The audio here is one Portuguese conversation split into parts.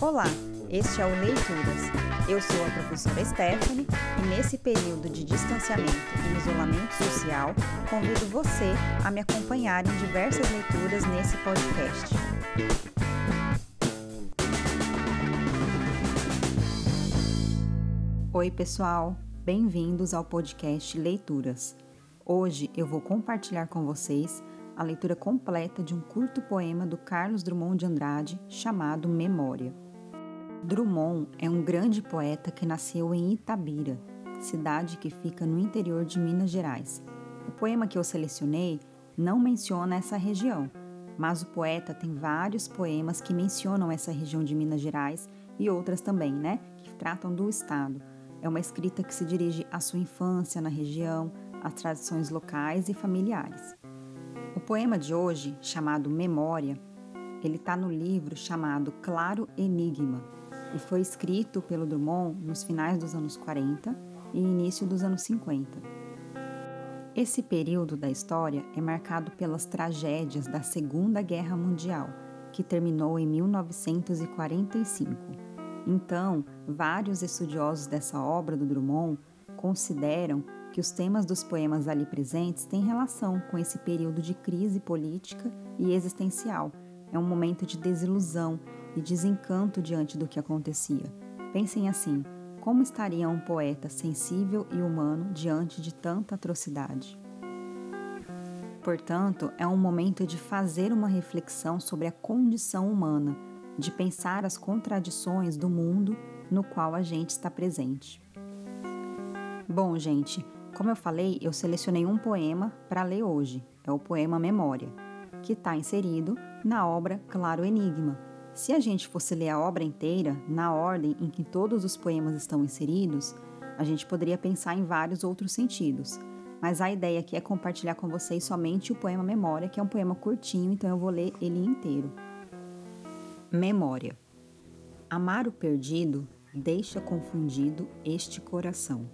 Olá, este é o Leituras. Eu sou a professora Stephanie e nesse período de distanciamento e isolamento social, convido você a me acompanhar em diversas leituras nesse podcast. Oi, pessoal, bem-vindos ao podcast Leituras. Hoje eu vou compartilhar com vocês a leitura completa de um curto poema do Carlos Drummond de Andrade chamado Memória. Drummond é um grande poeta que nasceu em Itabira, cidade que fica no interior de Minas Gerais. O poema que eu selecionei não menciona essa região, mas o poeta tem vários poemas que mencionam essa região de Minas Gerais e outras também, né, que tratam do estado. É uma escrita que se dirige à sua infância na região, às tradições locais e familiares. O poema de hoje, chamado Memória, ele está no livro chamado Claro Enigma e foi escrito pelo Drummond nos finais dos anos 40 e início dos anos 50. Esse período da história é marcado pelas tragédias da Segunda Guerra Mundial, que terminou em 1945. Então, vários estudiosos dessa obra do Drummond consideram que os temas dos poemas ali presentes têm relação com esse período de crise política e existencial. É um momento de desilusão e desencanto diante do que acontecia. Pensem assim: como estaria um poeta sensível e humano diante de tanta atrocidade? Portanto, é um momento de fazer uma reflexão sobre a condição humana, de pensar as contradições do mundo no qual a gente está presente. Bom, gente, como eu falei, eu selecionei um poema para ler hoje. É o poema Memória, que está inserido na obra Claro Enigma. Se a gente fosse ler a obra inteira, na ordem em que todos os poemas estão inseridos, a gente poderia pensar em vários outros sentidos. Mas a ideia aqui é compartilhar com vocês somente o poema Memória, que é um poema curtinho, então eu vou ler ele inteiro. Memória. Amar o perdido deixa confundido este coração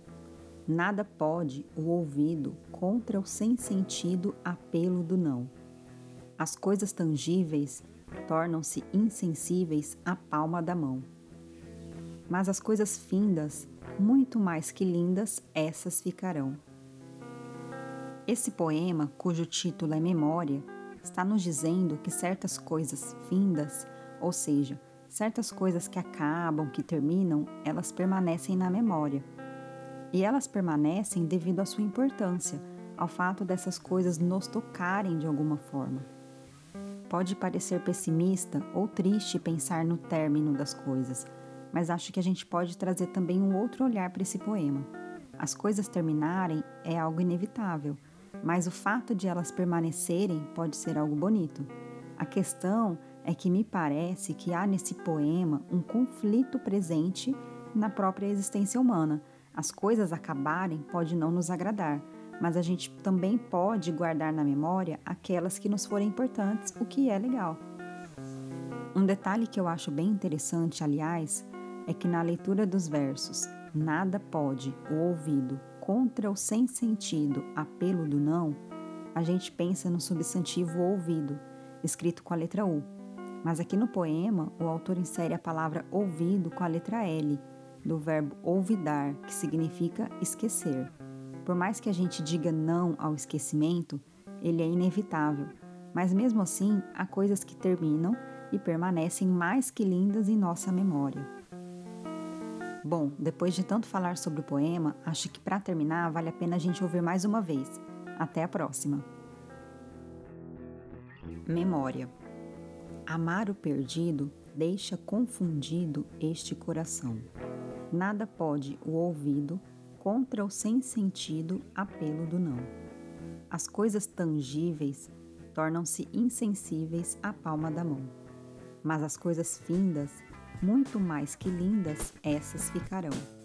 Nada pode o ouvido contra o sem sentido apelo do não. As coisas tangíveis tornam-se insensíveis à palma da mão. Mas as coisas findas, muito mais que lindas, essas ficarão. Esse poema, cujo título é Memória, está nos dizendo que certas coisas findas, ou seja, certas coisas que acabam, que terminam, elas permanecem na memória e elas permanecem devido à sua importância, ao fato dessas coisas nos tocarem de alguma forma. Pode parecer pessimista ou triste pensar no término das coisas, mas acho que a gente pode trazer também um outro olhar para esse poema. As coisas terminarem é algo inevitável, mas o fato de elas permanecerem pode ser algo bonito. A questão é que me parece que há nesse poema um conflito presente na própria existência humana as coisas acabarem pode não nos agradar, mas a gente também pode guardar na memória aquelas que nos forem importantes, o que é legal. Um detalhe que eu acho bem interessante, aliás, é que na leitura dos versos Nada pode o ouvido contra o sem sentido apelo do não, a gente pensa no substantivo ouvido, escrito com a letra U. Mas aqui no poema, o autor insere a palavra ouvido com a letra L, do verbo olvidar, que significa esquecer. Por mais que a gente diga não ao esquecimento, ele é inevitável, mas mesmo assim há coisas que terminam e permanecem mais que lindas em nossa memória. Bom, depois de tanto falar sobre o poema, acho que para terminar vale a pena a gente ouvir mais uma vez. Até a próxima. Memória. Amar o perdido deixa confundido este coração. Nada pode o ouvido contra o sem sentido apelo do não. As coisas tangíveis tornam-se insensíveis à palma da mão. Mas as coisas findas, muito mais que lindas, essas ficarão.